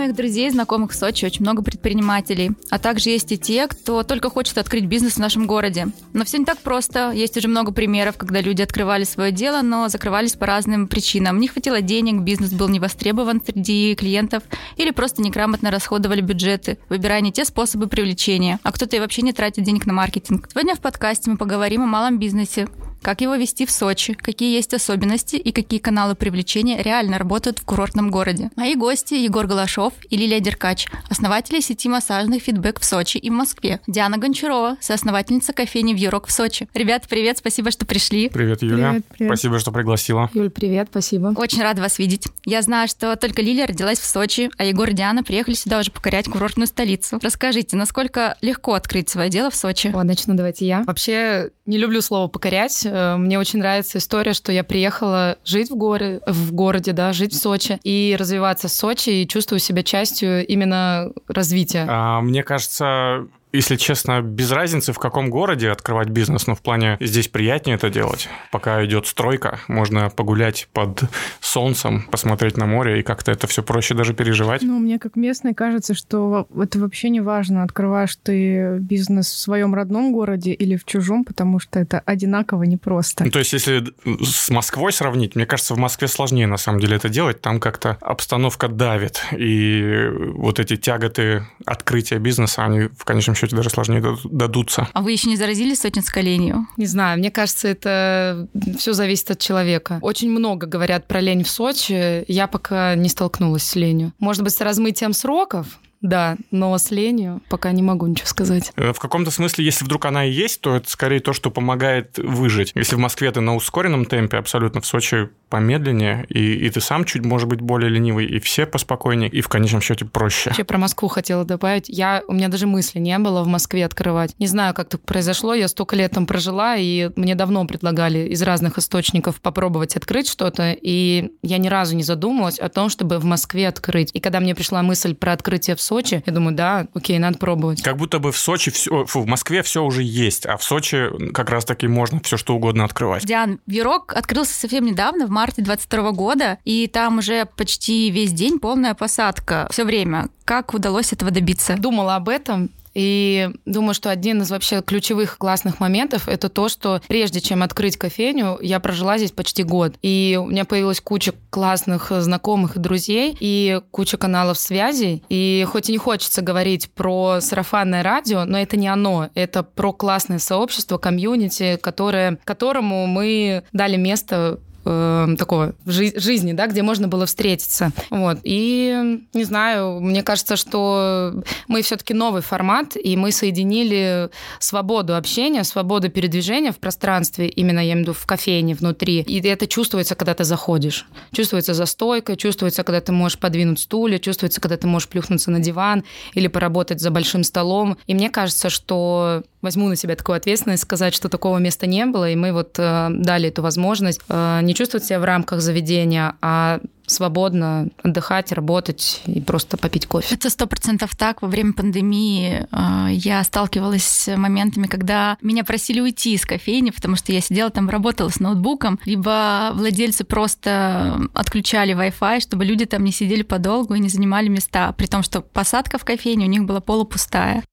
моих друзей, знакомых в Сочи очень много предпринимателей, а также есть и те, кто только хочет открыть бизнес в нашем городе. Но все не так просто. Есть уже много примеров, когда люди открывали свое дело, но закрывались по разным причинам. Не хватило денег, бизнес был не востребован среди клиентов или просто неграмотно расходовали бюджеты, выбирая не те способы привлечения, а кто-то и вообще не тратит денег на маркетинг. Сегодня в подкасте мы поговорим о малом бизнесе, как его вести в Сочи, какие есть особенности и какие каналы привлечения реально работают в курортном городе. Мои гости Егор Голашов и Лилия Деркач, основатели сети массажных фидбэк в Сочи и в Москве. Диана Гончарова, соосновательница кофейни «Вьюрок» в Сочи. Ребят, привет, спасибо, что пришли. Привет, Юля. Привет, привет. Спасибо, что пригласила. Юль, привет, спасибо. Очень рада вас видеть. Я знаю, что только Лилия родилась в Сочи, а Егор и Диана приехали сюда уже покорять курортную столицу. Расскажите, насколько легко открыть свое дело в Сочи? О, начну давайте я. Вообще не люблю слово «покорять». Э, мне очень нравится история, что я приехала жить в, горе, в городе, да, жить в Сочи и развиваться в Сочи и чувствую себя частью именно развития. А, мне кажется, если честно, без разницы, в каком городе открывать бизнес, но в плане здесь приятнее это делать. Пока идет стройка, можно погулять под солнцем, посмотреть на море, и как-то это все проще даже переживать. Ну, мне как местной кажется, что это вообще не важно, открываешь ты бизнес в своем родном городе или в чужом, потому что это одинаково непросто. Ну, то есть, если с Москвой сравнить, мне кажется, в Москве сложнее на самом деле это делать. Там как-то обстановка давит, и вот эти тяготы открытия бизнеса, они в конечном счете даже сложнее дадутся. А вы еще не заразились сотницкой ленью? Не знаю, мне кажется, это все зависит от человека. Очень много говорят про лень в Сочи. Я пока не столкнулась с ленью. Может быть, с размытием сроков, да, но с ленью пока не могу ничего сказать. Э, в каком-то смысле, если вдруг она и есть, то это скорее то, что помогает выжить. Если в Москве ты на ускоренном темпе, абсолютно в Сочи помедленнее, и, и ты сам чуть, может быть, более ленивый, и все поспокойнее, и в конечном счете проще. Вообще про Москву хотела добавить. Я, у меня даже мысли не было в Москве открывать. Не знаю, как так произошло. Я столько лет там прожила, и мне давно предлагали из разных источников попробовать открыть что-то, и я ни разу не задумывалась о том, чтобы в Москве открыть. И когда мне пришла мысль про открытие в Сочи, я думаю, да, окей, надо пробовать. Как будто бы в Сочи все, фу, в Москве все уже есть, а в Сочи как раз-таки можно все что угодно открывать. Диан, Вирок открылся совсем недавно, в марте 22 года, и там уже почти весь день полная посадка, все время. Как удалось этого добиться? Думала об этом, и думаю, что один из вообще ключевых классных моментов это то, что прежде чем открыть кофейню, я прожила здесь почти год. И у меня появилась куча классных знакомых и друзей, и куча каналов связей. И хоть и не хочется говорить про сарафанное радио, но это не оно. Это про классное сообщество, комьюнити, которое, которому мы дали место э, такого жи- жизни, да, где можно было встретиться. Вот. И, не знаю, мне кажется, что мы все-таки новый формат, и мы соединили свободу общения, свободу передвижения в пространстве, именно, я имею в виду, в кофейне внутри. И это чувствуется, когда ты заходишь. Чувствуется за стойкой, чувствуется, когда ты можешь подвинуть стулья, чувствуется, когда ты можешь плюхнуться на диван или поработать за большим столом. И мне кажется, что возьму на себя такую ответственность, сказать, что такого места не было, и мы вот э, дали эту возможность э, не чувствовать себя в рамках заведения, а свободно отдыхать, работать и просто попить кофе. Это сто процентов так. Во время пандемии э, я сталкивалась с моментами, когда меня просили уйти из кофейни, потому что я сидела там, работала с ноутбуком, либо владельцы просто отключали Wi-Fi, чтобы люди там не сидели подолгу и не занимали места, при том, что посадка в кофейне у них была полупустая.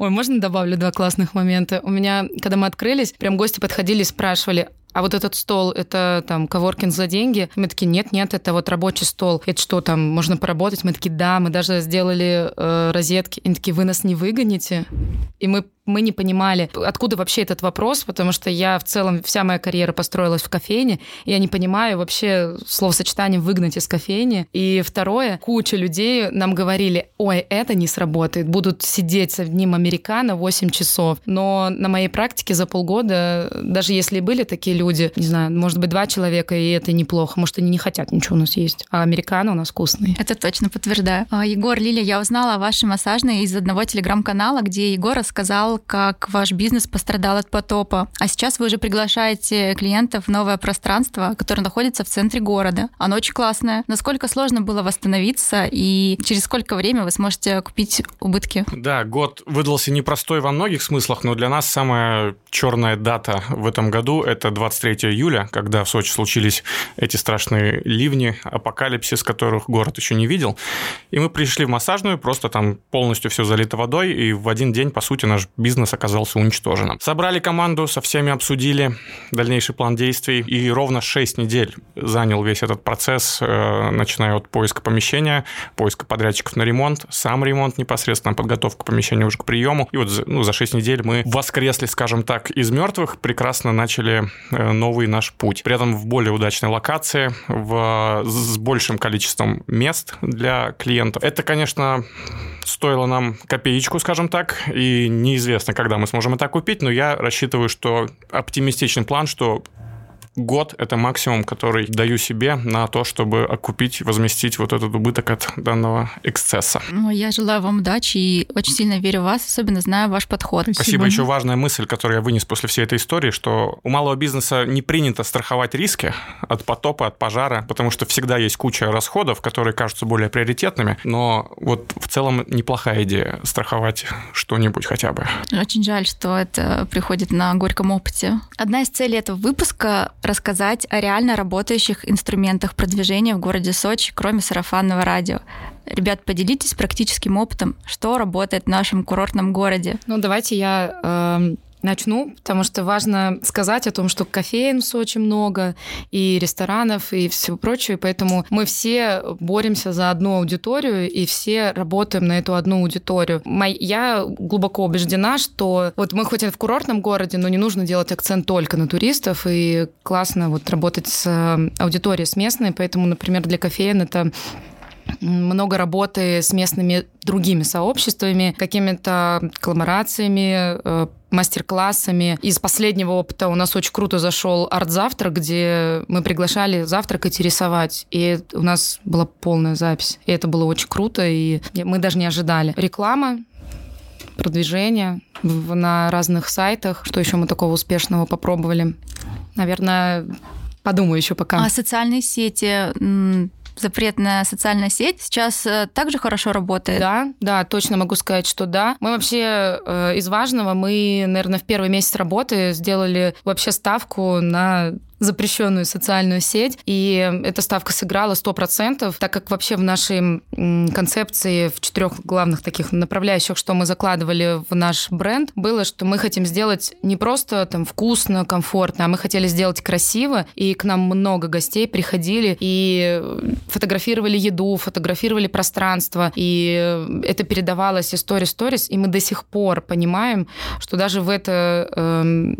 Ой, можно добавлю два классных момента? У меня, когда мы открылись, прям гости подходили и спрашивали, а вот этот стол, это там коворкинг за деньги? Мы такие, нет, нет, это вот рабочий стол. Это что там, можно поработать? Мы такие, да, мы даже сделали э, розетки. Они такие, вы нас не выгоните? И мы мы не понимали, откуда вообще этот вопрос, потому что я в целом, вся моя карьера построилась в кофейне, и я не понимаю вообще словосочетание «выгнать из кофейни». И второе, куча людей нам говорили, ой, это не сработает, будут сидеть с одним американо 8 часов. Но на моей практике за полгода, даже если были такие люди, не знаю, может быть, два человека, и это неплохо, может, они не хотят ничего у нас есть, а американо у нас вкусные. Это точно подтверждаю. А, Егор, Лилия, я узнала о вашей массажной из одного телеграм-канала, где Егор рассказал, как ваш бизнес пострадал от потопа. А сейчас вы уже приглашаете клиентов в новое пространство, которое находится в центре города. Оно очень классное. Насколько сложно было восстановиться и через сколько время вы сможете купить убытки? Да, год выдался непростой во многих смыслах, но для нас самая черная дата в этом году – это 23 июля, когда в Сочи случились эти страшные ливни, апокалипсис, которых город еще не видел. И мы пришли в массажную, просто там полностью все залито водой, и в один день, по сути, наш бизнес оказался уничтоженным. Собрали команду, со всеми обсудили дальнейший план действий, и ровно 6 недель занял весь этот процесс, э, начиная от поиска помещения, поиска подрядчиков на ремонт, сам ремонт непосредственно, подготовка помещения уже к приему. И вот ну, за 6 недель мы воскресли, скажем так, из мертвых, прекрасно начали э, новый наш путь. При этом в более удачной локации, в, с большим количеством мест для клиентов. Это, конечно, стоило нам копеечку, скажем так, и неизвестно, когда мы сможем это купить, но я рассчитываю, что оптимистичный план, что год – это максимум, который даю себе на то, чтобы окупить, возместить вот этот убыток от данного эксцесса. Ну, я желаю вам удачи и очень сильно верю в вас, особенно знаю ваш подход. Спасибо. Спасибо. Еще важная мысль, которую я вынес после всей этой истории, что у малого бизнеса не принято страховать риски от потопа, от пожара, потому что всегда есть куча расходов, которые кажутся более приоритетными, но вот в целом неплохая идея страховать что-нибудь хотя бы. Очень жаль, что это приходит на горьком опыте. Одна из целей этого выпуска рассказать о реально работающих инструментах продвижения в городе Сочи, кроме сарафанного радио. Ребят, поделитесь практическим опытом, что работает в нашем курортном городе. Ну, давайте я э, начну, потому что важно сказать о том, что кофеин в Сочи много, и ресторанов, и всего прочего, и поэтому мы все боремся за одну аудиторию, и все работаем на эту одну аудиторию. Я глубоко убеждена, что вот мы хоть и в курортном городе, но не нужно делать акцент только на туристов, и классно вот работать с э, аудиторией, с местной, поэтому, например, для кофеин это много работы с местными другими сообществами, какими-то коллаборациями, э, мастер-классами. Из последнего опыта у нас очень круто зашел арт-завтрак, где мы приглашали завтракать и рисовать. И у нас была полная запись. И это было очень круто, и мы даже не ожидали. Реклама, продвижение на разных сайтах. Что еще мы такого успешного попробовали? Наверное, подумаю еще пока. А социальные сети запретная социальная сеть сейчас э, также хорошо работает? Да, да, точно могу сказать, что да. Мы вообще э, из важного, мы, наверное, в первый месяц работы сделали вообще ставку на запрещенную социальную сеть, и эта ставка сыграла 100%, так как вообще в нашей концепции в четырех главных таких направляющих, что мы закладывали в наш бренд, было, что мы хотим сделать не просто там вкусно, комфортно, а мы хотели сделать красиво, и к нам много гостей приходили и фотографировали еду, фотографировали пространство, и это передавалось из сторис-сторис, и мы до сих пор понимаем, что даже в это э,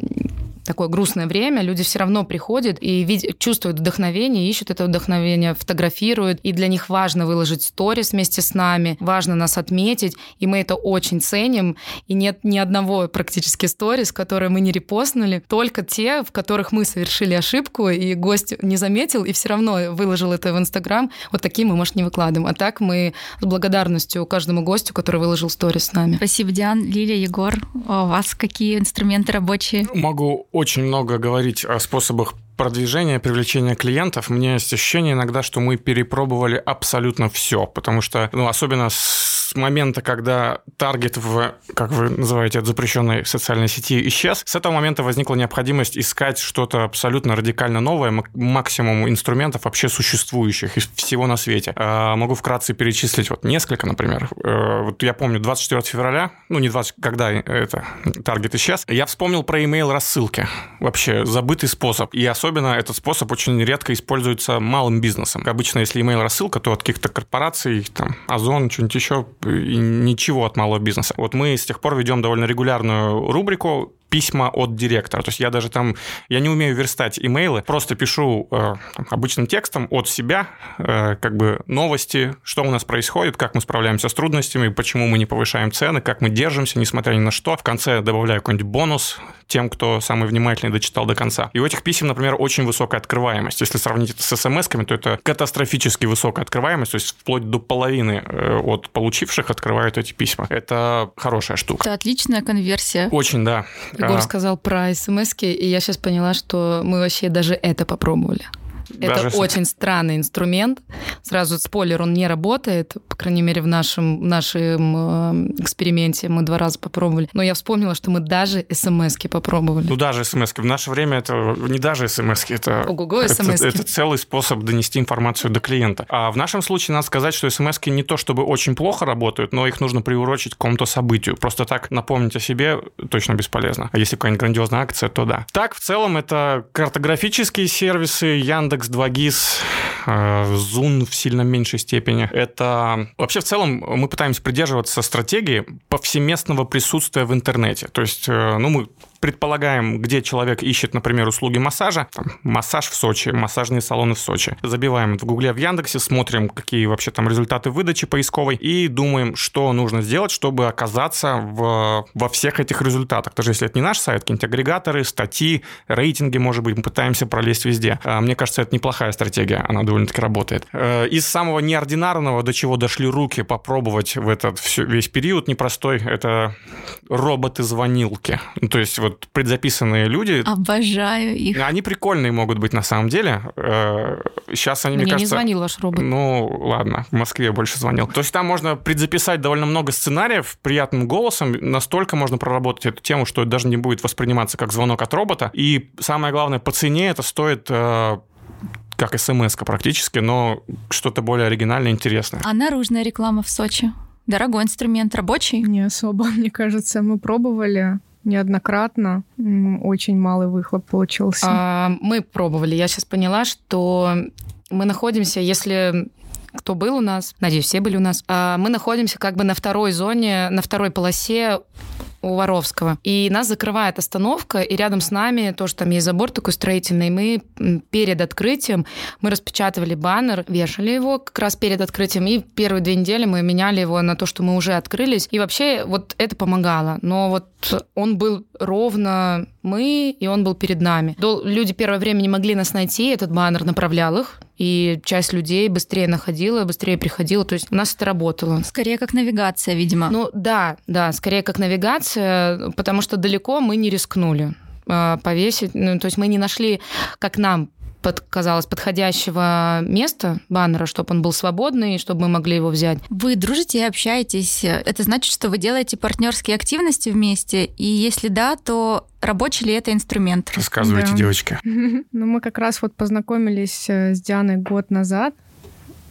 такое грустное время, люди все равно приходят и видят, чувствуют вдохновение, ищут это вдохновение, фотографируют, и для них важно выложить сторис вместе с нами, важно нас отметить, и мы это очень ценим, и нет ни одного практически сторис, которые мы не репостнули, только те, в которых мы совершили ошибку, и гость не заметил, и все равно выложил это в Инстаграм, вот такие мы, может, не выкладываем. А так мы с благодарностью каждому гостю, который выложил сторис с нами. Спасибо, Диан, Лилия, Егор. А у вас какие инструменты рабочие? Могу очень много говорить о способах продвижения, привлечения клиентов, мне есть ощущение иногда, что мы перепробовали абсолютно все, потому что, ну, особенно с момента, когда таргет в, как вы называете, от запрещенной социальной сети исчез, с этого момента возникла необходимость искать что-то абсолютно радикально новое, максимум инструментов вообще существующих из всего на свете. А, могу вкратце перечислить вот несколько, например. Э, вот я помню 24 февраля, ну не 20, когда это таргет исчез, я вспомнил про email рассылки. Вообще забытый способ. И особенно этот способ очень редко используется малым бизнесом. Обычно, если email рассылка, то от каких-то корпораций, там, Озон, что-нибудь еще, ничего от малого бизнеса. Вот мы с тех пор ведем довольно регулярную рубрику письма от директора. То есть я даже там, я не умею верстать имейлы, просто пишу э, обычным текстом от себя, э, как бы новости, что у нас происходит, как мы справляемся с трудностями, почему мы не повышаем цены, как мы держимся, несмотря ни на что. В конце добавляю какой-нибудь бонус тем, кто самый внимательный дочитал до конца. И у этих писем, например, очень высокая открываемость. Если сравнить это с смс-ками, то это катастрофически высокая открываемость, то есть вплоть до половины э, от получивших открывают эти письма. Это хорошая штука. Это отличная конверсия. Очень, да. Егор а... сказал про смс и я сейчас поняла, что мы вообще даже это попробовали. Это с- очень странный инструмент. Сразу спойлер, он не работает, по крайней мере, в нашем, нашем э, эксперименте мы два раза попробовали. Но я вспомнила, что мы даже смс-ки попробовали. Ну, даже смс В наше время это не даже смс это, Ого-го, это, это целый способ донести информацию до клиента. А в нашем случае надо сказать, что смс не то чтобы очень плохо работают, но их нужно приурочить к какому-то событию. Просто так напомнить о себе точно бесполезно. А если какая-нибудь грандиозная акция, то да. Так, в целом, это картографические сервисы, Яндекс, 2GIS, э, Zoom в сильно меньшей степени. Это вообще в целом мы пытаемся придерживаться стратегии повсеместного присутствия в интернете. То есть, э, ну, мы предполагаем, где человек ищет, например, услуги массажа, там, массаж в Сочи, массажные салоны в Сочи. Забиваем в Гугле, в Яндексе, смотрим, какие вообще там результаты выдачи поисковой, и думаем, что нужно сделать, чтобы оказаться в, во всех этих результатах. Даже если это не наш сайт, какие-нибудь агрегаторы, статьи, рейтинги, может быть, мы пытаемся пролезть везде. А, Мне кажется, это неплохая стратегия, она довольно-таки работает. Э, Из самого неординарного, до чего дошли руки, попробовать в этот весь период непростой, это роботы-звонилки. То есть вот предзаписанные люди, Обожаю их. они прикольные могут быть на самом деле. Сейчас они, мне, Мне не кажется... звонил ваш робот. Ну, ладно, в Москве больше звонил. То есть там можно предзаписать довольно много сценариев приятным голосом. Настолько можно проработать эту тему, что это даже не будет восприниматься как звонок от робота. И самое главное, по цене это стоит э, как смс практически, но что-то более оригинальное, интересное. А наружная реклама в Сочи? Дорогой инструмент, рабочий? Не особо, мне кажется. Мы пробовали неоднократно. Очень малый выхлоп получился. А, мы пробовали. Я сейчас поняла, что мы находимся, если кто был у нас, надеюсь, все были у нас, а, мы находимся как бы на второй зоне, на второй полосе у Воровского. И нас закрывает остановка, и рядом с нами тоже там есть забор такой строительный. Мы перед открытием, мы распечатывали баннер, вешали его как раз перед открытием, и первые две недели мы меняли его на то, что мы уже открылись. И вообще вот это помогало. Но вот он был ровно мы, и он был перед нами. Дол- Люди первое время не могли нас найти, этот баннер направлял их, и часть людей быстрее находила, быстрее приходила. То есть у нас это работало. Скорее как навигация, видимо. Ну да, да, скорее как навигация, потому что далеко мы не рискнули э, повесить. Ну, то есть мы не нашли, как нам под, казалось, подходящего места баннера, чтобы он был свободный, чтобы мы могли его взять. Вы дружите и общаетесь. Это значит, что вы делаете партнерские активности вместе. И если да, то рабочий ли это инструмент? Рассказывайте, Да. девочки. Ну, мы как раз вот познакомились э, с Дианой год назад.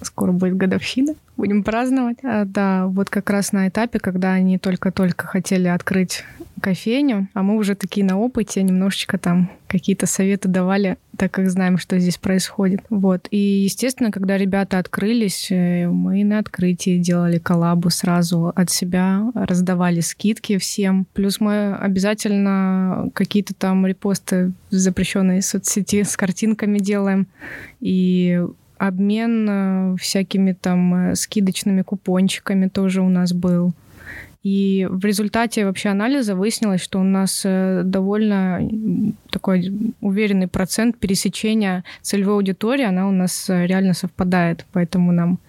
Скоро будет годовщина. Будем праздновать. А, да, вот как раз на этапе, когда они только-только хотели открыть кофейню, а мы уже такие на опыте, немножечко там какие-то советы давали, так как знаем, что здесь происходит. Вот. И, естественно, когда ребята открылись, э, мы на открытии делали коллабу сразу от себя, раздавали скидки всем. Плюс мы обязательно какие-то там репосты в запрещенной соцсети с картинками делаем. И обмен э, всякими там э, скидочными купончиками тоже у нас был. И в результате вообще анализа выяснилось, что у нас э, довольно такой уверенный процент пересечения целевой аудитории, она у нас э, реально совпадает, поэтому нам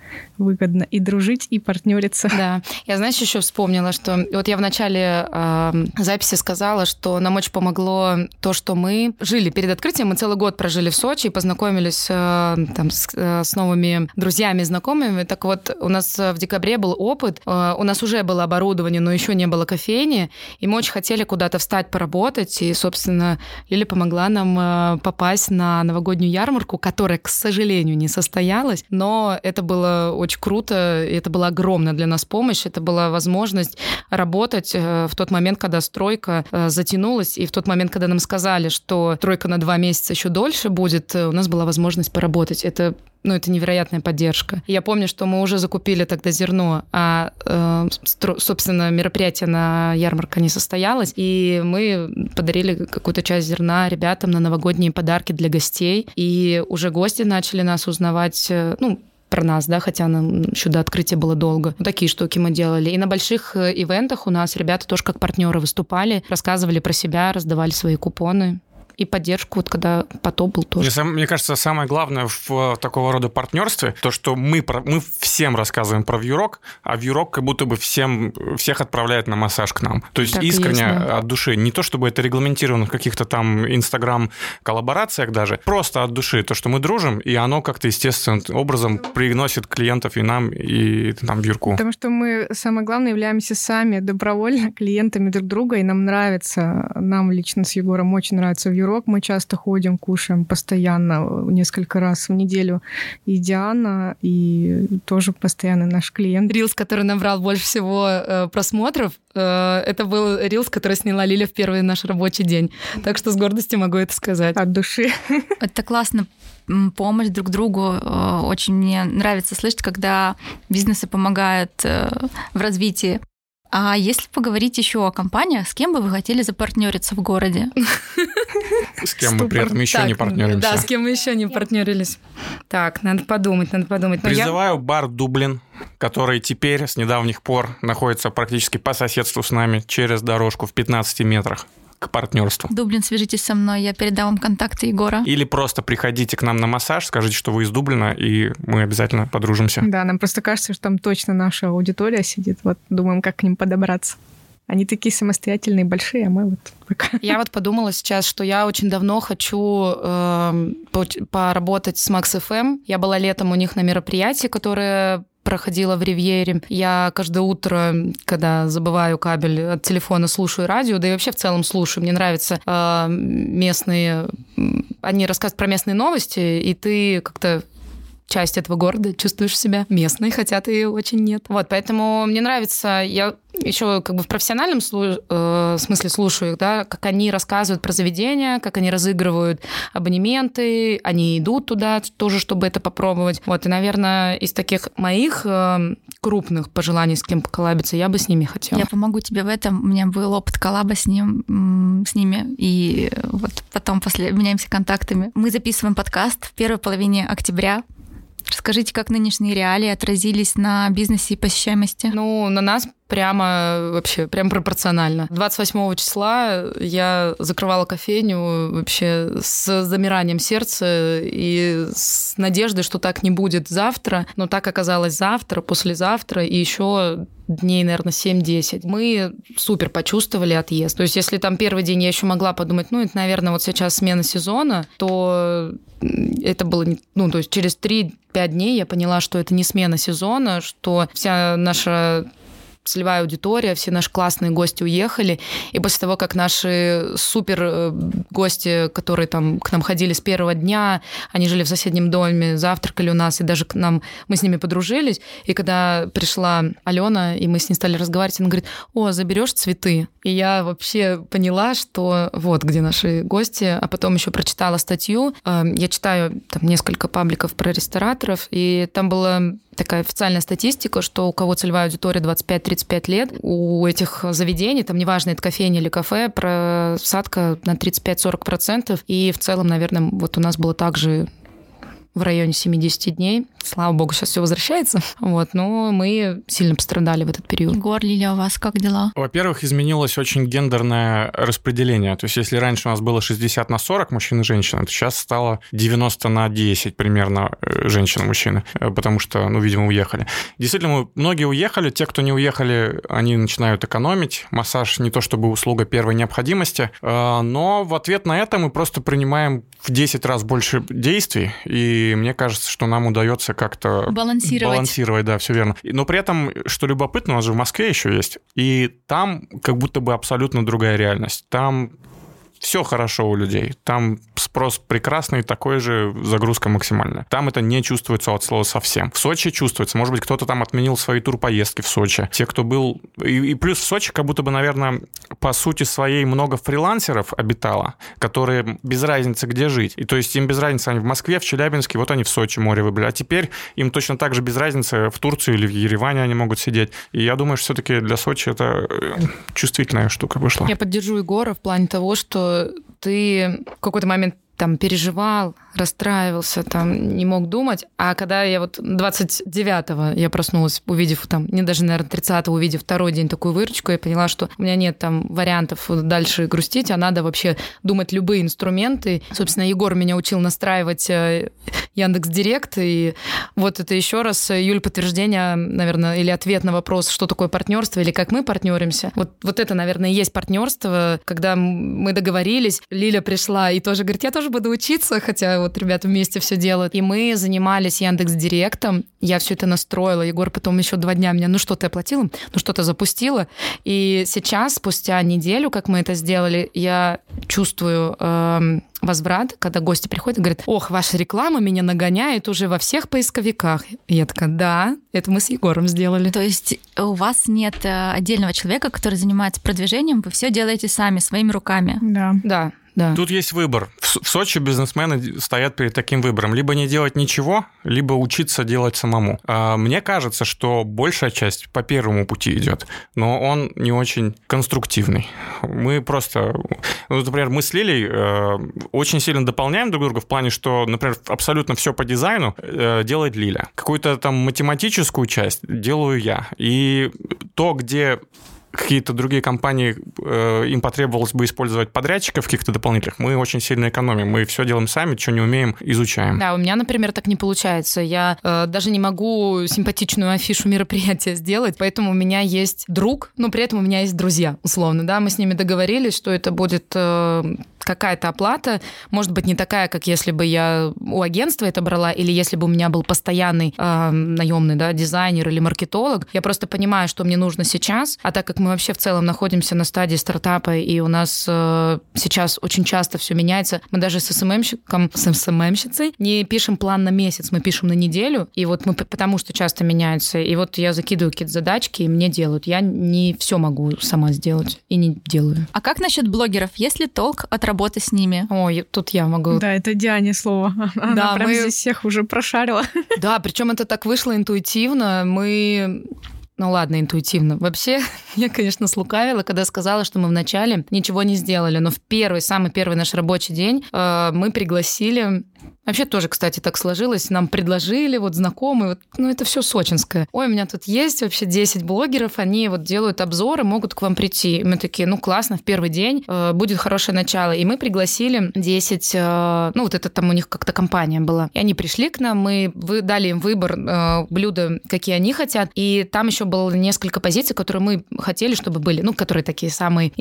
выгодно и дружить, и партнериться. Да. Я, знаешь, еще вспомнила, что вот я в начале э, записи сказала, что нам очень помогло то, что мы жили перед открытием, мы целый год прожили в Сочи и познакомились э, там с, э, с новыми друзьями, знакомыми. Так вот, у нас э, в декабре был опыт, э, у нас уже было оборудование, но еще не было кофейни, и мы очень хотели куда-то встать, поработать, и, собственно, Лиля помогла нам э, попасть на новогоднюю ярмарку, которая, к сожалению, не состоялась, но это было очень круто, и это была огромная для нас помощь, это была возможность работать э, в тот момент, когда стройка э, затянулась, и в тот момент, когда нам сказали, что стройка на два месяца еще дольше будет, э, у нас была возможность поработать. Это ну, это невероятная поддержка. Я помню, что мы уже закупили тогда зерно, а, э, собственно, мероприятие на ярмарка не состоялось, и мы подарили какую-то часть зерна ребятам на новогодние подарки для гостей, и уже гости начали нас узнавать, ну, про нас, да, хотя нам еще до открытия было долго. Вот такие штуки мы делали. И на больших э, ивентах у нас ребята тоже как партнеры выступали, рассказывали про себя, раздавали свои купоны. И поддержку, вот когда потоп был тоже. Мне, мне кажется, самое главное в, в такого рода партнерстве, то, что мы, про, мы всем рассказываем про Вьюрок, а Вьюрок как будто бы всем, всех отправляет на массаж к нам. То есть Так искренне есть, да. от души. Не то, чтобы это регламентировано в каких-то там инстаграм-коллаборациях даже, просто от души. То, что мы дружим, и оно как-то естественным образом приносит клиентов и нам, и там Вьюрку. Потому что мы, самое главное, являемся сами добровольно клиентами друг друга, и нам нравится, нам лично с Егором очень нравится в Юрок. Мы часто ходим, кушаем постоянно, несколько раз в неделю. И Диана, и тоже постоянно наш клиент. Рилс, который набрал больше всего э, просмотров, э, это был рилс, который сняла Лиля в первый наш рабочий день. Так что с гордостью могу это сказать. От души. Это классно помощь друг другу. Э, Очень мне нравится слышать, когда бизнесы помогают э, в развитии. А если поговорить еще о компаниях, с кем бы вы хотели запартнериться в городе? С кем мы при этом еще не партнеримся. Да, с кем мы еще не партнерились. Так, надо подумать, надо подумать. Призываю бар Дублин, который теперь с недавних пор находится практически по соседству с нами через дорожку в 15 метрах к партнерству. Дублин, свяжитесь со мной, я передам вам контакты Егора. Или просто приходите к нам на массаж, скажите, что вы из Дублина, и мы обязательно подружимся. Да, нам просто кажется, что там точно наша аудитория сидит. Вот думаем, как к ним подобраться. Они такие самостоятельные, большие, а мы вот пока. Я вот подумала сейчас, что я очень давно хочу поч- поработать с Max FM. Я была летом у них на мероприятии, которое проходила в Ривьере. Я каждое утро, когда забываю кабель от телефона, слушаю радио, да и вообще в целом слушаю. Мне нравятся э, местные... Они рассказывают про местные новости, и ты как-то часть этого города, чувствуешь себя местной, хотя ты очень нет. Вот, поэтому мне нравится, я еще как бы в профессиональном слу- э, смысле слушаю их, да, как они рассказывают про заведения, как они разыгрывают абонементы, они идут туда тоже, чтобы это попробовать. Вот, и, наверное, из таких моих э, крупных пожеланий, с кем поколабиться, я бы с ними хотела. Я помогу тебе в этом. У меня был опыт коллаба с, ним, с ними. И вот потом после обменяемся контактами. Мы записываем подкаст в первой половине октября. Расскажите, как нынешние реалии отразились на бизнесе и посещаемости? Ну, на нас прямо вообще, прям пропорционально. 28 числа я закрывала кофейню вообще с замиранием сердца и с надеждой, что так не будет завтра. Но так оказалось завтра, послезавтра и еще дней, наверное, 7-10. Мы супер почувствовали отъезд. То есть, если там первый день я еще могла подумать, ну, это, наверное, вот сейчас смена сезона, то это было, ну, то есть через 3-5 дней я поняла, что это не смена сезона, что вся наша целевая аудитория, все наши классные гости уехали. И после того, как наши супер э, гости, которые там к нам ходили с первого дня, они жили в соседнем доме, завтракали у нас, и даже к нам, мы с ними подружились. И когда пришла Алена, и мы с ней стали разговаривать, она говорит, о, заберешь цветы? И я вообще поняла, что вот где наши гости, а потом еще прочитала статью. Э, Я читаю там несколько пабликов про рестораторов, и там была такая официальная статистика, что у кого целевая аудитория 25-35 лет, у этих заведений, там неважно, это кофейня или кафе, просадка на 35-40%. И в целом, наверное, вот у нас было также в районе 70 дней. Слава богу, сейчас все возвращается. Вот, но мы сильно пострадали в этот период. Егор, Лилия, у вас как дела? Во-первых, изменилось очень гендерное распределение. То есть, если раньше у нас было 60 на 40 мужчин и женщин, то сейчас стало 90 на 10 примерно э, женщин и мужчины, э, потому что, ну, видимо, уехали. Действительно, многие уехали, те, кто не уехали, они начинают экономить. Массаж не то чтобы услуга первой необходимости, э, но в ответ на это мы просто принимаем в 10 раз больше действий, и мне кажется, что нам удается как-то Балансировать. Балансировать, да, все верно. Но при этом, что любопытно, у нас же в Москве еще есть, и там как будто бы абсолютно другая реальность. Там все хорошо у людей. Там спрос прекрасный, такой же загрузка максимальная. Там это не чувствуется от слова совсем. В Сочи чувствуется. Может быть, кто-то там отменил свои турпоездки в Сочи. Те, кто был... И, и плюс в Сочи как будто бы, наверное, по сути своей много фрилансеров обитало, которые без разницы, где жить. И то есть им без разницы, они в Москве, в Челябинске, вот они в Сочи море выбрали. А теперь им точно так же без разницы, в Турцию или в Ереване они могут сидеть. И я думаю, что все-таки для Сочи это э, чувствительная штука вышла. Я поддержу Егора в плане того, что ты в какой-то момент там переживал, расстраивался, там, не мог думать. А когда я вот 29-го я проснулась, увидев там, не даже, наверное, 30-го, увидев второй день такую выручку, я поняла, что у меня нет там вариантов дальше грустить, а надо вообще думать любые инструменты. Собственно, Егор меня учил настраивать э, Яндекс Директ, и вот это еще раз, Юль, подтверждение, наверное, или ответ на вопрос, что такое партнерство, или как мы партнеримся. Вот, вот это, наверное, и есть партнерство, когда мы договорились, Лиля пришла и тоже говорит, я тоже буду учиться, хотя вот ребята вместе все делают. И мы занимались Яндекс Директом. Я все это настроила. Егор потом еще два дня меня, ну что ты оплатила? Ну что-то запустила. И сейчас, спустя неделю, как мы это сделали, я чувствую э, возврат, когда гости приходят и говорят, ох, ваша реклама меня нагоняет уже во всех поисковиках. И я такая, да, это мы с Егором сделали. То есть у вас нет э, отдельного человека, который занимается продвижением, вы все делаете сами, своими руками. Да. Да. Да. Тут есть выбор. В Сочи бизнесмены стоят перед таким выбором. Либо не делать ничего, либо учиться делать самому. А, мне кажется, что большая часть по первому пути идет, но он не очень конструктивный. Мы просто... Ну, например, мы с Лилей э, очень сильно дополняем друг друга в плане, что, например, абсолютно все по дизайну э, делает Лиля. Какую-то там математическую часть делаю я. И то, где какие-то другие компании, э, им потребовалось бы использовать подрядчиков каких-то дополнительных, мы очень сильно экономим. Мы все делаем сами, что не умеем, изучаем. Да, у меня, например, так не получается. Я э, даже не могу симпатичную афишу мероприятия сделать, поэтому у меня есть друг, но при этом у меня есть друзья, условно, да, мы с ними договорились, что это будет э, какая-то оплата, может быть, не такая, как если бы я у агентства это брала, или если бы у меня был постоянный э, наемный да, дизайнер или маркетолог. Я просто понимаю, что мне нужно сейчас, а так как мы вообще в целом находимся на стадии стартапа, и у нас э, сейчас очень часто все меняется, мы даже с СММщиком, с СММщицей не пишем план на месяц, мы пишем на неделю, и вот мы потому что часто меняется, и вот я закидываю какие-то задачки, и мне делают. Я не все могу сама сделать, и не делаю. А как насчет блогеров? Есть ли толк от работы с ними? Ой, тут я могу. Да, это Диане слово. Она да, прям мы... здесь всех уже прошарила. Да, причем это так вышло интуитивно. Мы ну ладно, интуитивно. Вообще, я, конечно, слукавила, когда сказала, что мы вначале ничего не сделали, но в первый, самый первый наш рабочий день э, мы пригласили Вообще тоже, кстати, так сложилось. Нам предложили, вот знакомые, вот, ну это все сочинское. Ой, у меня тут есть вообще 10 блогеров, они вот делают обзоры, могут к вам прийти. И мы такие, ну классно, в первый день э, будет хорошее начало. И мы пригласили 10, э, ну вот это там у них как-то компания была. И они пришли к нам, мы вы, дали им выбор э, блюда, какие они хотят. И там еще было несколько позиций, которые мы хотели, чтобы были, ну, которые такие самые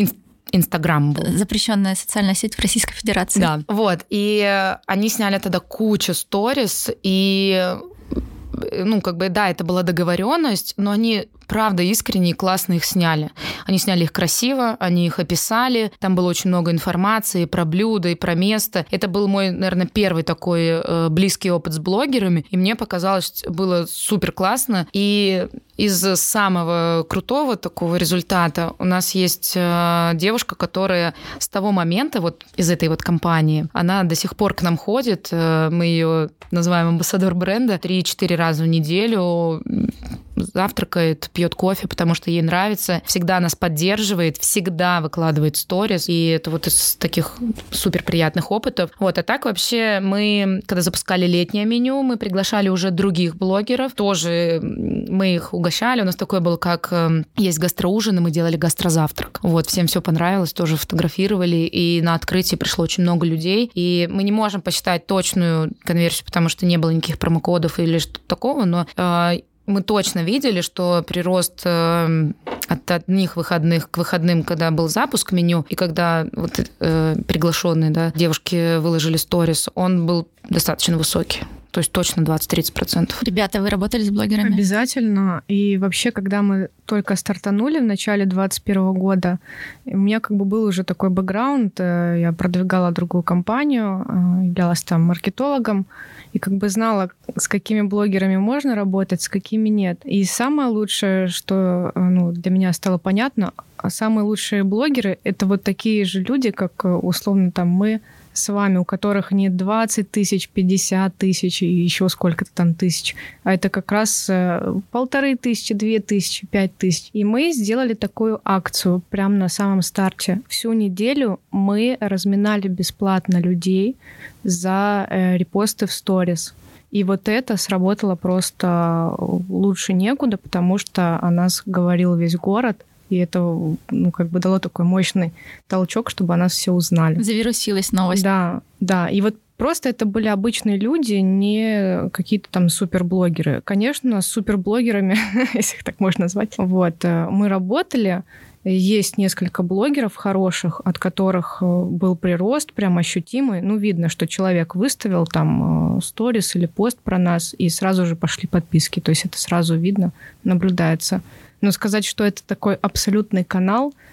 Инстаграм был. Запрещенная социальная сеть в Российской Федерации. Да. Вот. И они сняли тогда кучу сторис, и ну, как бы, да, это была договоренность, но они правда искренне и классно их сняли. Они сняли их красиво, они их описали, там было очень много информации про блюда и про место. Это был мой, наверное, первый такой э, близкий опыт с блогерами, и мне показалось, было супер классно. И из самого крутого такого результата у нас есть э, девушка, которая с того момента, вот из этой вот компании, она до сих пор к нам ходит, э, мы ее называем амбассадор бренда, 3-4 раза в неделю завтракает, пьет кофе, потому что ей нравится, всегда нас поддерживает, всегда выкладывает сторис, и это вот из таких супер приятных опытов. Вот, а так вообще мы, когда запускали летнее меню, мы приглашали уже других блогеров, тоже мы их угощали, у нас такое было, как эм, есть гастроужин, и мы делали гастрозавтрак. Вот, всем все понравилось, тоже фотографировали, и на открытии пришло очень много людей, и мы не можем посчитать точную конверсию, потому что не было никаких промокодов или что-то такого, но э, мы точно видели, что прирост э, от одних выходных к выходным, когда был запуск меню, и когда вот, э, приглашенные да, девушки выложили сторис, он был достаточно высокий. То есть точно 20-30%. Ребята, вы работали с блогерами? Обязательно. И вообще, когда мы только стартанули в начале 2021 года, у меня как бы был уже такой бэкграунд. Э, я продвигала другую компанию, э, являлась там маркетологом и как бы знала, с какими блогерами можно работать, с какими нет. И самое лучшее, что э, ну, для меня стало понятно, а самые лучшие блогеры — это вот такие же люди, как условно там мы с вами, у которых не 20 тысяч, 50 тысяч и еще сколько-то там тысяч, а это как раз э, полторы тысячи, две тысячи, пять тысяч. И мы сделали такую акцию прямо на самом старте. Всю неделю мы разминали бесплатно людей за э, репосты в сторис. И вот это сработало просто лучше некуда, потому что о нас говорил весь город, и это, ну, как бы дало такой мощный толчок, чтобы о нас все узнали. Завирусилась новость. Да, да. И вот Просто это были обычные люди, не какие-то там суперблогеры. Конечно, с суперблогерами, если их так можно назвать, вот, э, мы работали, есть несколько блогеров хороших, от которых э, был прирост прям ощутимый. Ну, видно, что человек выставил там э, сторис или пост про нас, и сразу же пошли подписки. То есть это сразу видно, наблюдается. Но сказать, что это такой абсолютный канал –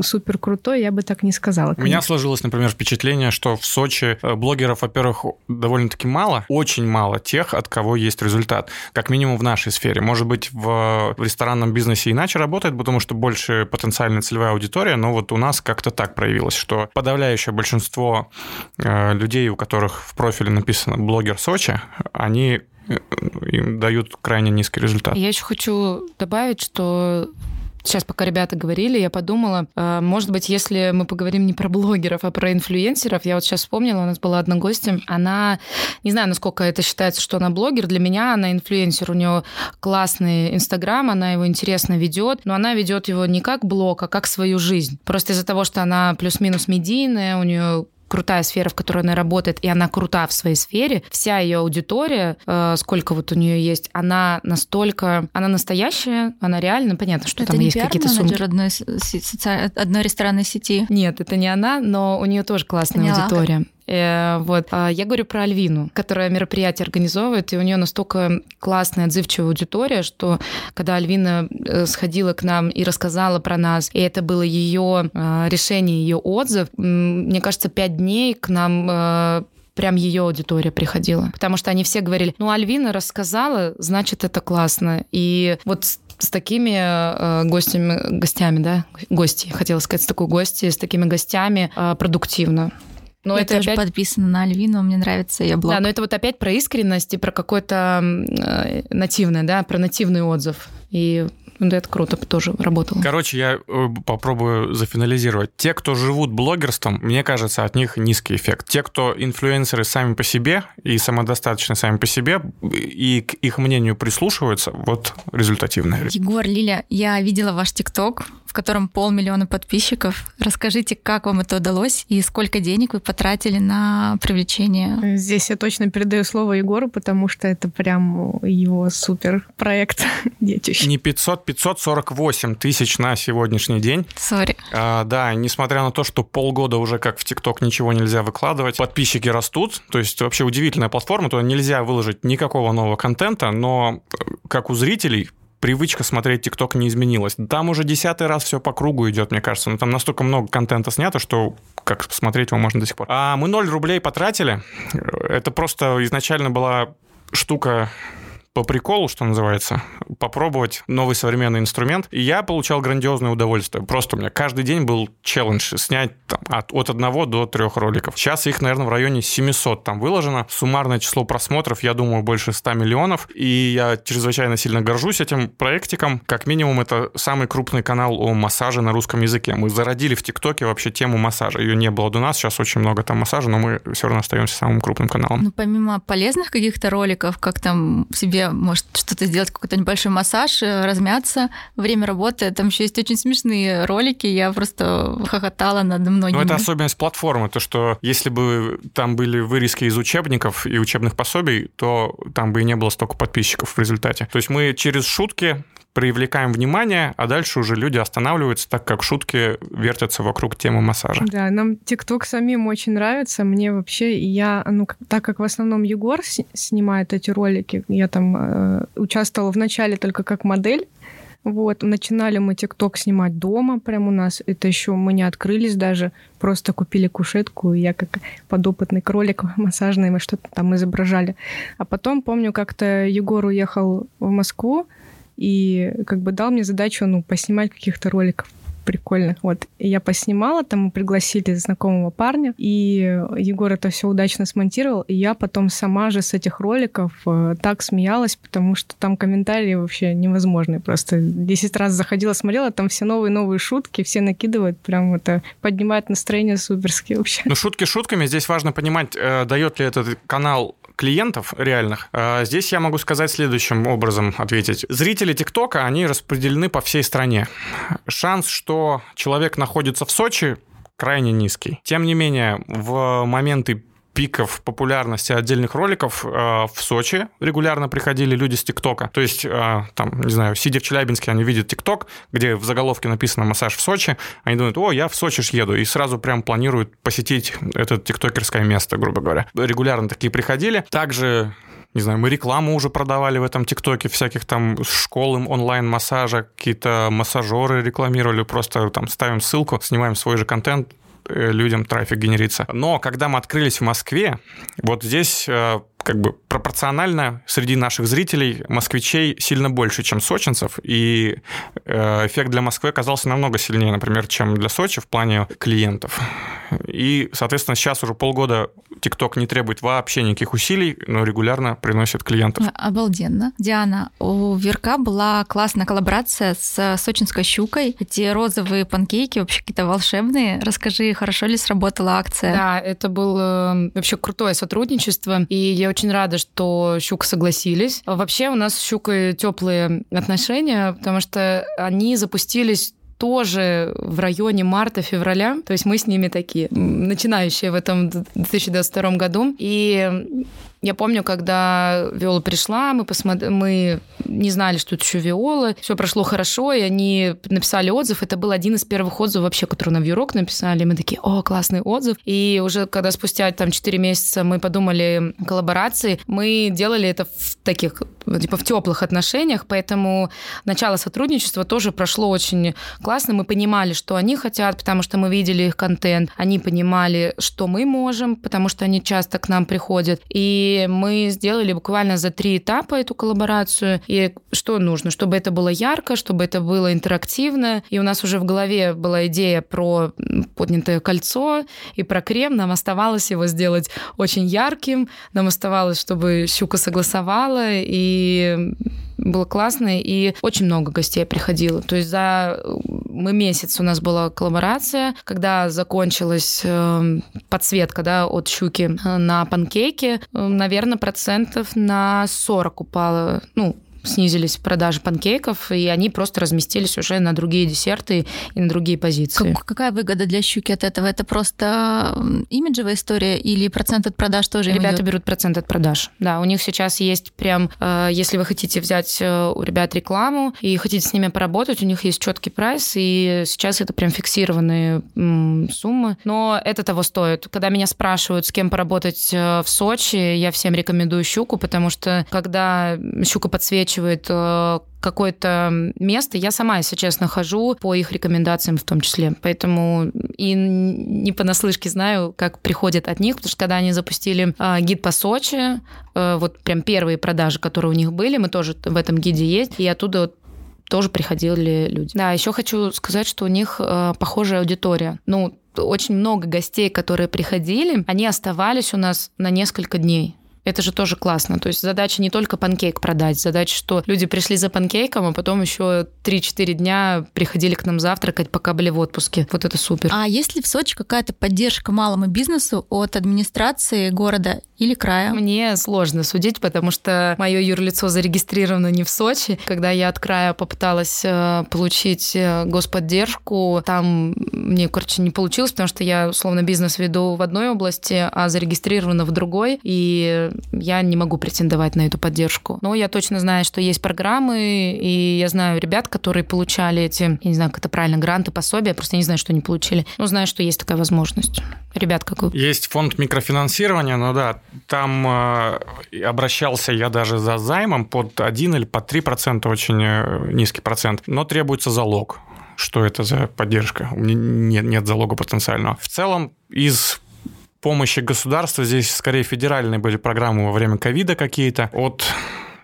супер крутой, я бы так не сказала. Конечно. У меня сложилось, например, впечатление, что в Сочи э, блогеров, во-первых, довольно-таки мало, очень мало тех, от кого есть результат. Как минимум в нашей сфере. Может быть, в, ресторанном бизнесе иначе работает, потому что больше потенциальная целевая аудитория, но вот у нас как-то так проявилось, что подавляющее большинство э, людей, у которых в профиле написано «блогер Сочи», они им дают крайне низкий результат. Я еще хочу добавить, что Сейчас, пока ребята говорили, я подумала, э, может быть, если мы поговорим не про блогеров, а про инфлюенсеров, я вот сейчас вспомнила, у нас была одна гостья, она, не знаю, насколько это считается, что она блогер, для меня она инфлюенсер, у нее классный Инстаграм, она его интересно ведет, но она ведет его не как блог, а как свою жизнь. Просто из-за того, что она плюс-минус медийная, у нее крутая сфера, в которой она работает, и она крута в своей сфере, вся ее аудитория, э, сколько вот у нее есть, она настолько, она настоящая, она реально, понятно, что это там есть какие-то сумки. одной, соци... одной ресторанной сети? Нет, это не она, но у нее тоже классная Поняла. аудитория. Э, вот. А я говорю про Альвину, которая мероприятие организовывает, и у нее настолько классная, отзывчивая аудитория, что когда Альвина э, сходила к нам и рассказала про нас, и это было ее э, решение, ее отзыв, мне кажется, пять дней к нам прям ее аудитория приходила. Потому что они все говорили, ну, Альвина рассказала, значит, это классно. И вот с такими э, гостями, гостями, да, гости, хотела сказать, с такой гости, с такими гостями э, продуктивно. Но я это тоже опять... подписана на Альвину, мне нравится ее блог. Да, но это вот опять про искренность и про какой-то э, нативное, да, про нативный отзыв. И ну, это круто тоже работало. Короче, я э, попробую зафинализировать. Те, кто живут блогерством, мне кажется, от них низкий эффект. Те, кто инфлюенсеры сами по себе и самодостаточны сами по себе, и к их мнению прислушиваются, вот результативные. Егор, Лиля, я видела ваш TikTok, в котором полмиллиона подписчиков. Расскажите, как вам это удалось и сколько денег вы потратили на привлечение? Здесь я точно передаю слово Егору, потому что это прям его супер проект детище. Не 500, 548 тысяч на сегодняшний день. Sorry. А, да, несмотря на то, что полгода уже как в TikTok ничего нельзя выкладывать, подписчики растут, то есть вообще удивительная платформа, туда нельзя выложить никакого нового контента, но э, как у зрителей привычка смотреть ТикТок не изменилась. Там уже десятый раз все по кругу идет, мне кажется. Но там настолько много контента снято, что как смотреть его можно до сих пор. А мы 0 рублей потратили. Это просто изначально была штука по приколу, что называется, попробовать новый современный инструмент. И я получал грандиозное удовольствие. Просто у меня каждый день был челлендж снять там, от, от одного до трех роликов. Сейчас их, наверное, в районе 700 там выложено. Суммарное число просмотров, я думаю, больше 100 миллионов. И я чрезвычайно сильно горжусь этим проектиком. Как минимум, это самый крупный канал о массаже на русском языке. Мы зародили в ТикТоке вообще тему массажа. Ее не было до нас, сейчас очень много там массажа, но мы все равно остаемся самым крупным каналом. Ну, помимо полезных каких-то роликов, как там себе может что-то сделать, какой-то небольшой массаж, э, размяться время работы. Там еще есть очень смешные ролики, я просто хохотала над многими. Ну, это особенность платформы, то, что если бы там были вырезки из учебников и учебных пособий, то там бы и не было столько подписчиков в результате. То есть мы через шутки привлекаем внимание, а дальше уже люди останавливаются, так как шутки вертятся вокруг темы массажа. Да, нам ТикТок самим очень нравится. Мне вообще, я, ну, так как в основном Егор снимает эти ролики, я там э, участвовала в начале только как модель, вот, начинали мы ТикТок снимать дома, прям у нас. Это еще мы не открылись даже, просто купили кушетку, и я как подопытный кролик массажный, мы что-то там изображали. А потом, помню, как-то Егор уехал в Москву, и как бы дал мне задачу, ну, поснимать каких-то роликов прикольно. Вот. И я поснимала, там мы пригласили знакомого парня, и Егор это все удачно смонтировал, и я потом сама же с этих роликов э, так смеялась, потому что там комментарии вообще невозможные. Просто 10 раз заходила, смотрела, там все новые-новые шутки, все накидывают, прям это поднимает настроение суперски вообще. Ну, шутки шутками, здесь важно понимать, э, дает ли этот канал клиентов реальных, а здесь я могу сказать следующим образом ответить. Зрители ТикТока, они распределены по всей стране. Шанс, что человек находится в Сочи, крайне низкий. Тем не менее, в моменты пиков популярности отдельных роликов э, в Сочи регулярно приходили люди с ТикТока. То есть, э, там, не знаю, сидя в Челябинске, они видят ТикТок, где в заголовке написано «массаж в Сочи», они думают, о, я в Сочи ж еду, и сразу прям планируют посетить это тиктокерское место, грубо говоря. Регулярно такие приходили. Также не знаю, мы рекламу уже продавали в этом ТикТоке, всяких там школ онлайн-массажа, какие-то массажеры рекламировали, просто там ставим ссылку, снимаем свой же контент, людям трафик генерится. Но когда мы открылись в Москве, вот здесь э, как бы пропорционально среди наших зрителей москвичей сильно больше, чем сочинцев, и э, эффект для Москвы оказался намного сильнее, например, чем для Сочи в плане клиентов. И, соответственно, сейчас уже полгода ТикТок не требует вообще никаких усилий, но регулярно приносит клиентов. Обалденно. Диана, у Верка была классная коллаборация с сочинской щукой. Эти розовые панкейки вообще какие-то волшебные. Расскажи, хорошо ли сработала акция? Да, это было вообще крутое сотрудничество, и я очень очень рада, что Щука согласились. Вообще у нас с Щукой теплые отношения, потому что они запустились тоже в районе марта-февраля. То есть мы с ними такие, начинающие в этом 2022 году. И я помню, когда Виола пришла, мы, посмотри, мы не знали, что это еще Виола. Все прошло хорошо, и они написали отзыв. Это был один из первых отзывов вообще, который на Вьюрок написали. Мы такие, о, классный отзыв. И уже когда спустя там 4 месяца мы подумали коллаборации, мы делали это в таких, типа в теплых отношениях, поэтому начало сотрудничества тоже прошло очень классно. Мы понимали, что они хотят, потому что мы видели их контент. Они понимали, что мы можем, потому что они часто к нам приходят. И мы сделали буквально за три этапа эту коллаборацию. И что нужно? Чтобы это было ярко, чтобы это было интерактивно. И у нас уже в голове была идея про поднятое кольцо и про крем. Нам оставалось его сделать очень ярким. Нам оставалось, чтобы щука согласовала. И было классно, и очень много гостей приходило. То есть за мы месяц у нас была коллаборация, когда закончилась э, подсветка да, от щуки э, на панкейке, э, наверное, процентов на 40 упало, ну, снизились продажи панкейков, и они просто разместились уже на другие десерты и на другие позиции. Как, какая выгода для щуки от этого? Это просто имиджевая история или процент от продаж тоже? Ребята идет? берут процент от продаж. Да, у них сейчас есть прям, э, если вы хотите взять э, у ребят рекламу и хотите с ними поработать, у них есть четкий прайс, и сейчас это прям фиксированные суммы. Но это того стоит. Когда меня спрашивают, с кем поработать э, в Сочи, я всем рекомендую щуку, потому что когда щука подсвечивает озвучивает э, какое-то место, я сама, если честно, хожу по их рекомендациям в том числе. Поэтому и не понаслышке знаю, как приходят от них, потому что когда они запустили э, гид по Сочи, э, вот прям первые продажи, которые у них были, мы тоже в этом гиде есть, и оттуда вот тоже приходили люди. Да, еще хочу сказать, что у них э, похожая аудитория. Ну, очень много гостей, которые приходили, они оставались у нас на несколько дней. Это же тоже классно. То есть задача не только панкейк продать, задача, что люди пришли за панкейком, а потом еще 3-4 дня приходили к нам завтракать, пока были в отпуске. Вот это супер. А есть ли в Сочи какая-то поддержка малому бизнесу от администрации города или края? Мне сложно судить, потому что мое юрлицо зарегистрировано не в Сочи. Когда я от края попыталась э, получить э, господдержку, там мне, короче, не получилось, потому что я, условно, бизнес веду в одной области, а зарегистрирована в другой, и я не могу претендовать на эту поддержку. Но я точно знаю, что есть программы, и я знаю ребят, которые получали эти, я не знаю, как это правильно, гранты, пособия, просто не знаю, что они получили, но знаю, что есть такая возможность. Ребят, как вы? Есть фонд микрофинансирования, но да, там э, обращался я даже за займом под 1 или под 3 процента, очень э, низкий процент, но требуется залог. Что это за поддержка? У меня нет, нет залога потенциального. В целом, из помощи государства, здесь скорее федеральные были программы во время ковида какие-то, от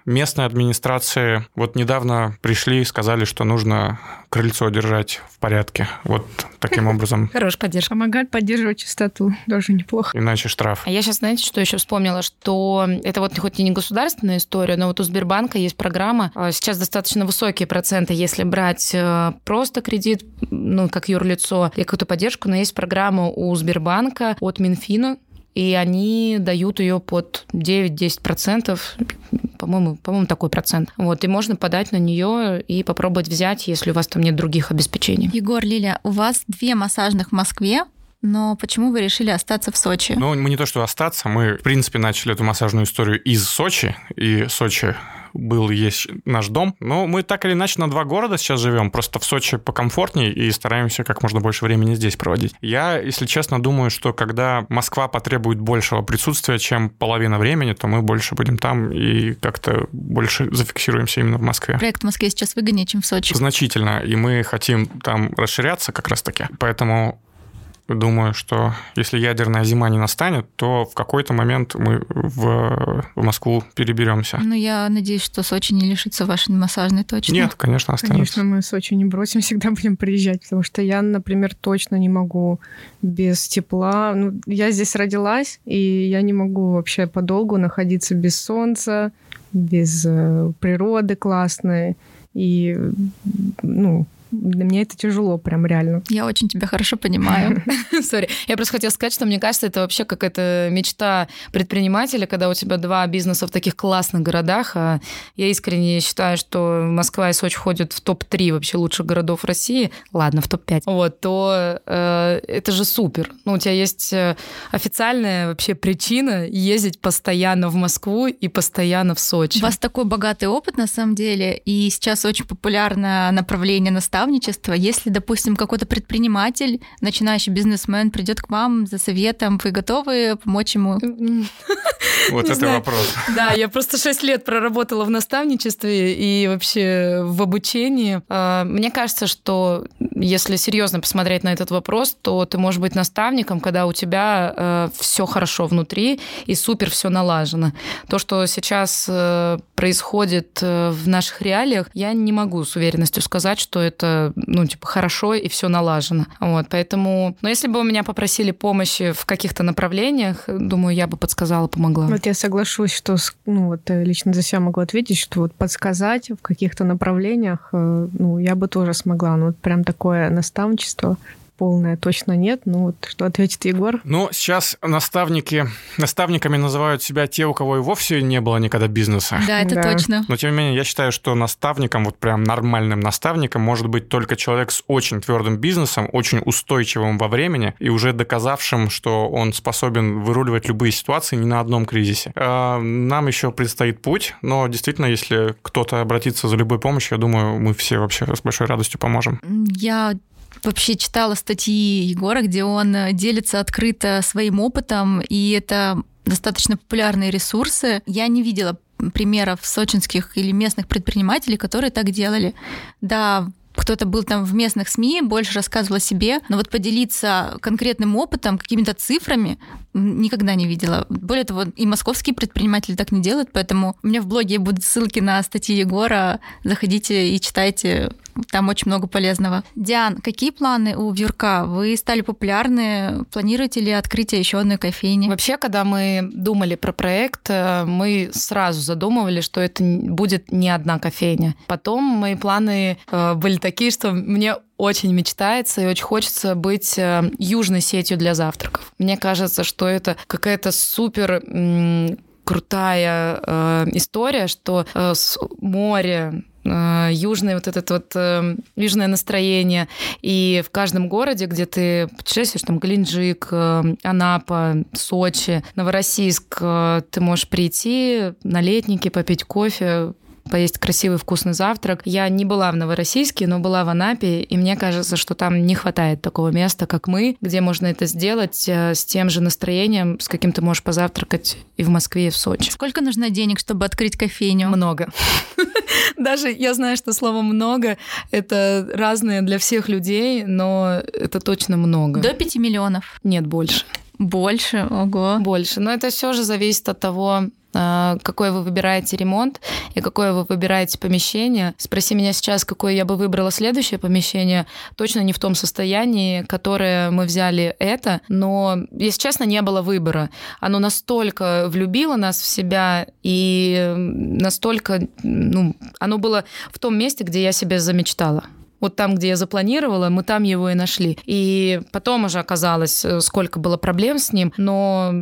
местной администрации вот недавно пришли и сказали, что нужно крыльцо держать в порядке. Вот таким образом. Хорошая поддержка. Помогает поддерживать чистоту. Тоже неплохо. Иначе штраф. А я сейчас, знаете, что еще вспомнила? Что это вот хоть и не государственная история, но вот у Сбербанка есть программа. А, сейчас достаточно высокие проценты, если брать э, просто кредит, ну, как юрлицо, и какую-то поддержку, но есть программа у Сбербанка от Минфина, и они дают ее под 9-10%, по-моему, по-моему, такой процент. Вот, и можно подать на нее и попробовать взять, если у вас там нет других обеспечений. Егор, Лиля, у вас две массажных в Москве, но почему вы решили остаться в Сочи? Ну, мы не то, что остаться, мы, в принципе, начали эту массажную историю из Сочи, и Сочи был есть наш дом. Но мы так или иначе на два города сейчас живем, просто в Сочи покомфортнее и стараемся как можно больше времени здесь проводить. Я, если честно, думаю, что когда Москва потребует большего присутствия, чем половина времени, то мы больше будем там и как-то больше зафиксируемся именно в Москве. Проект в Москве сейчас выгоднее, чем в Сочи. Значительно, и мы хотим там расширяться как раз-таки. Поэтому Думаю, что если ядерная зима не настанет, то в какой-то момент мы в, в Москву переберемся. Ну, я надеюсь, что Сочи не лишится вашей массажной точно. Нет, конечно, останется. Конечно, мы Сочи не бросим, всегда будем приезжать, потому что я, например, точно не могу без тепла. Ну, я здесь родилась, и я не могу вообще подолгу находиться без солнца, без э, природы классной. И, ну, для меня это тяжело, прям реально. Я очень тебя хорошо понимаю. Сори. Я просто хотела сказать, что мне кажется, это вообще какая-то мечта предпринимателя, когда у тебя два бизнеса в таких классных городах. А я искренне считаю, что Москва и Сочи входят в топ-3 вообще лучших городов России. Ладно, в топ-5. Вот, то э, это же супер. Ну, у тебя есть э, официальная вообще причина ездить постоянно в Москву и постоянно в Сочи. У вас такой богатый опыт, на самом деле, и сейчас очень популярное направление наставничества наставничество. Если, допустим, какой-то предприниматель, начинающий бизнесмен придет к вам за советом, вы готовы помочь ему? Вот это вопрос. Да, я просто 6 лет проработала в наставничестве и вообще в обучении. А, мне кажется, что если серьезно посмотреть на этот вопрос, то ты можешь быть наставником, когда у тебя э, все хорошо внутри и супер все налажено. То, что сейчас э, происходит э, в наших реалиях, я не могу с уверенностью сказать, что это ну, типа, хорошо и все налажено. Вот, поэтому, но если бы у меня попросили помощи в каких-то направлениях, думаю, я бы подсказала, помогла. Вот я соглашусь, что, ну, вот э, лично за себя могу ответить, что вот подсказать в каких-то направлениях, э, ну, я бы тоже смогла. Ну, вот прям такое наставничество полная точно нет. Ну вот что ответит Егор? Ну, сейчас наставники, наставниками называют себя те, у кого и вовсе не было никогда бизнеса. Да, это да. точно. Но тем не менее, я считаю, что наставником, вот прям нормальным наставником может быть только человек с очень твердым бизнесом, очень устойчивым во времени и уже доказавшим, что он способен выруливать любые ситуации не на одном кризисе. А, нам еще предстоит путь, но действительно, если кто-то обратится за любой помощью, я думаю, мы все вообще с большой радостью поможем. Я вообще читала статьи Егора, где он э, делится открыто своим опытом, и это достаточно популярные ресурсы. Я не видела примеров сочинских или местных предпринимателей, которые так делали. Да, кто-то был там в местных СМИ, больше рассказывал о себе, но вот поделиться конкретным опытом, какими-то цифрами никогда не видела. Более того, и московские предприниматели так не делают, поэтому у меня в блоге будут ссылки на статьи Егора. Заходите и читайте там очень много полезного. Диан, какие планы у Вьюрка? Вы стали популярны. Планируете ли открытие еще одной кофейни? Вообще, когда мы думали про проект, э, мы сразу задумывали, что это будет не одна кофейня. Потом мои планы э, были такие, что мне очень мечтается и очень хочется быть э, южной сетью для завтраков. Мне кажется, что это какая-то супер крутая э, история, что э, море, э, южное вот это вот э, южное настроение. И в каждом городе, где ты путешествуешь, там Геленджик, э, Анапа, Сочи, Новороссийск, э, ты можешь прийти на летники, попить кофе, поесть красивый вкусный завтрак. Я не была в Новороссийске, но была в Анапе, и мне кажется, что там не хватает такого места, как мы, где можно это сделать э, с тем же настроением, с каким ты можешь позавтракать и в Москве, и в Сочи. Сколько нужно денег, чтобы открыть кофейню? Много. Даже я знаю, что слово «много» — это разное для всех людей, но это точно много. До 5 миллионов? Нет, больше. Больше, ого. Больше. Но это все же зависит от того, а, какой вы выбираете ремонт и какое вы выбираете помещение. Спроси меня сейчас, какое я бы выбрала следующее помещение. Точно не в том состоянии, которое мы взяли это, но, если честно, не было выбора. Оно настолько влюбило нас в себя и настолько, ну, оно было в том месте, где я себе замечтала вот там, где я запланировала, мы там его и нашли. И потом уже оказалось, э, сколько было проблем с ним, но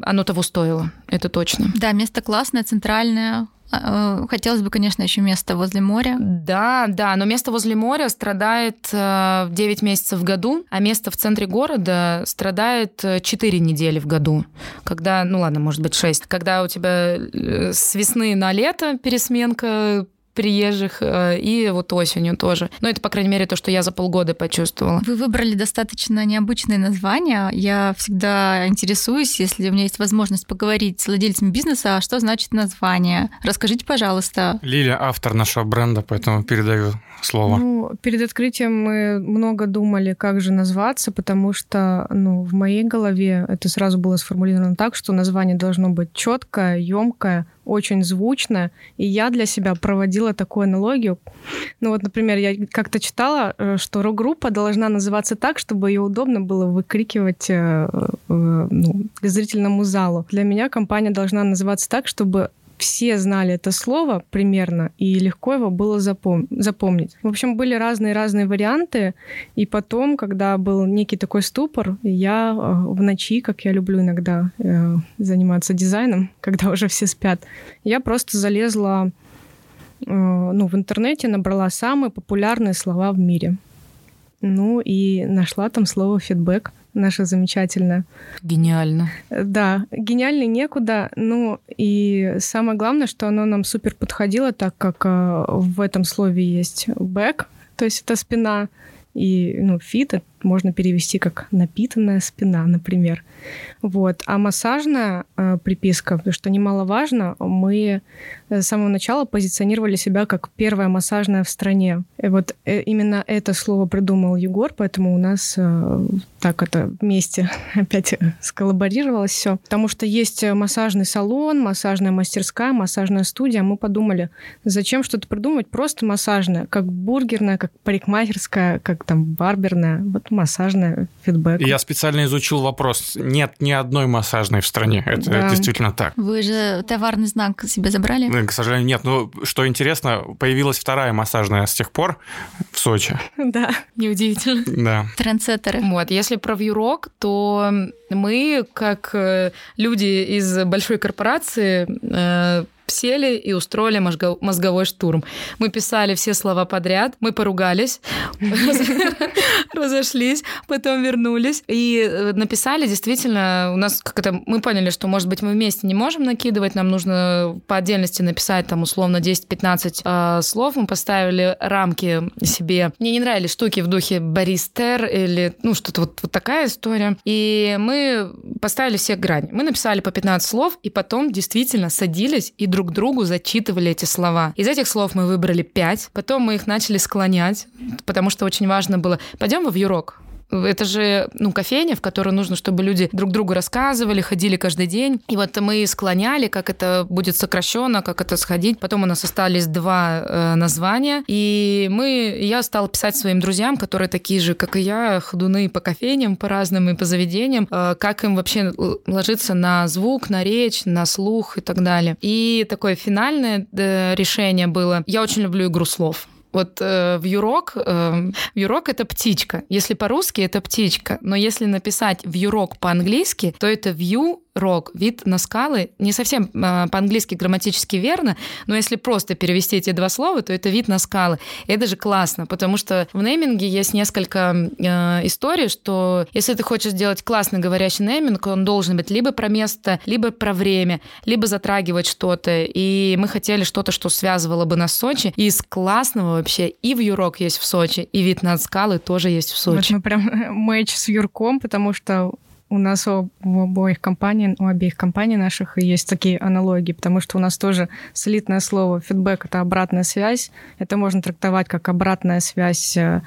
оно того стоило, это точно. Да, место классное, центральное, а, э, Хотелось бы, конечно, еще место возле моря. Да, да, но место возле моря страдает 9 э, месяцев в году, а место в центре города страдает 4 недели в году. Когда, ну ладно, может быть 6. Когда у тебя с весны на лето пересменка приезжих, э, и вот осенью тоже. Но это, по крайней мере, то, что я за полгода почувствовала. Вы выбрали достаточно необычные названия. Я всегда интересуюсь, если у меня есть возможность поговорить с владельцем бизнеса, а что значит название. Расскажите, пожалуйста. Лилия автор нашего бренда, поэтому передаю слово. Ну, перед открытием мы много думали, как же назваться, потому что ну, в моей голове это сразу было сформулировано так, что название должно быть четкое, емкое, очень звучно, и я для себя проводила такую аналогию. Ну вот, например, я как-то читала, э, что рок-группа должна называться так, чтобы ее удобно было выкрикивать э, ну, зрительному залу. Для меня компания должна называться так, чтобы все знали это слово примерно, и легко его было запом- запомнить. В общем, были разные-разные варианты, и потом, когда был некий такой ступор, я э, в ночи, как я люблю иногда э, заниматься дизайном, когда уже все спят, я просто залезла э, ну, в интернете, набрала самые популярные слова в мире. Ну и нашла там слово фидбэк наша замечательная. Гениально. Да, гениально некуда. Ну и самое главное, что оно нам супер подходило, так как э, в этом слове есть back, то есть это спина, и ну, фит можно перевести как напитанная спина, например. Вот. А массажная э, приписка, что немаловажно, мы с самого начала позиционировали себя как первая массажная в стране. И вот э, именно это слово придумал Егор, поэтому у нас э, так это вместе опять сколлаборировалось все. Потому что есть массажный салон, массажная мастерская, массажная студия. Мы подумали, зачем что-то придумать? Просто массажная, как бургерная, как парикмахерская, как там барберная. Вот массажная, фидбэк. Я специально изучил вопрос. Нет ни одной массажной в стране. Это да. действительно так. Вы же товарный знак себе забрали? К сожалению, нет. Но что интересно, появилась вторая массажная с тех пор в Сочи. Да, неудивительно. Да. Трендсеттеры. Вот, если про вьюрок, то мы, как э, люди из большой корпорации, э, сели и устроили мозговой штурм. Мы писали все слова подряд, мы поругались, разошлись, потом вернулись и э, написали действительно, у нас как это, мы поняли, что, может быть, мы вместе не можем накидывать, нам нужно по отдельности написать там условно 10-15 э, слов, мы поставили рамки себе. Мне не нравились штуки в духе Борис Тер или, ну, что-то вот, вот такая история. И мы поставили все грани. Мы написали по 15 слов, и потом действительно садились и друг другу зачитывали эти слова. Из этих слов мы выбрали пять, потом мы их начали склонять, потому что очень важно было, пойдем во вьюрок, это же, ну, кофейня, в которой нужно, чтобы люди друг другу рассказывали, ходили каждый день. И вот мы склоняли, как это будет сокращенно, как это сходить. Потом у нас остались два э, названия. И мы, я стала писать своим друзьям, которые такие же, как и я, ходуны по кофейням, по разным и по заведениям, э, как им вообще ложиться на звук, на речь, на слух и так далее. И такое финальное э, решение было, я очень люблю игру слов. Вот э, в юрок, э, юрок это птичка. Если по-русски это птичка, но если написать в юрок по-английски, то это view рок, вид на скалы. Не совсем э, по-английски грамматически верно, но если просто перевести эти два слова, то это вид на скалы. И это же классно, потому что в нейминге есть несколько э, историй, что если ты хочешь сделать классный говорящий нейминг, он должен быть либо про место, либо про время, либо затрагивать что-то. И мы хотели что-то, что связывало бы нас с Сочи. И из классного вообще и в Юрок есть в Сочи, и вид на скалы тоже есть в Сочи. Вот мы прям матч с Юрком, потому что у нас у, у обоих компаний, у обеих компаний наших есть такие аналогии, потому что у нас тоже слитное слово фидбэк — это обратная связь. Это можно трактовать как обратная связь э,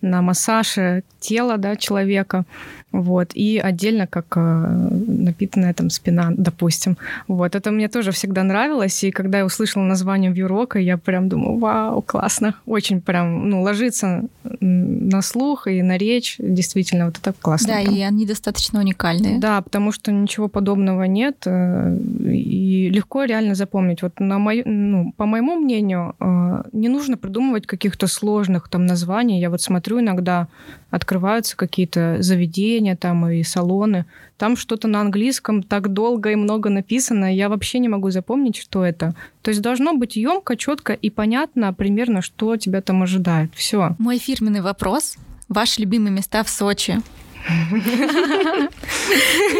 на массаже тела да, человека вот, и отдельно как э, напитанная там спина, допустим. Вот, это мне тоже всегда нравилось, и когда я услышала название Вьюрока, я прям думаю, вау, классно, очень прям, ну, ложится на слух и на речь, действительно, вот это классно. Да, прям. и они достаточно уникальные. Да, потому что ничего подобного нет, э, и легко реально запомнить. Вот на мою, ну, по моему мнению, э, не нужно придумывать каких-то сложных там названий. Я вот смотрю иногда, открываются какие-то заведения, там и салоны, там что-то на английском так долго и много написано, я вообще не могу запомнить, что это. То есть должно быть емко, четко и понятно примерно, что тебя там ожидает. Все. Мой фирменный вопрос. Ваши любимые места в Сочи?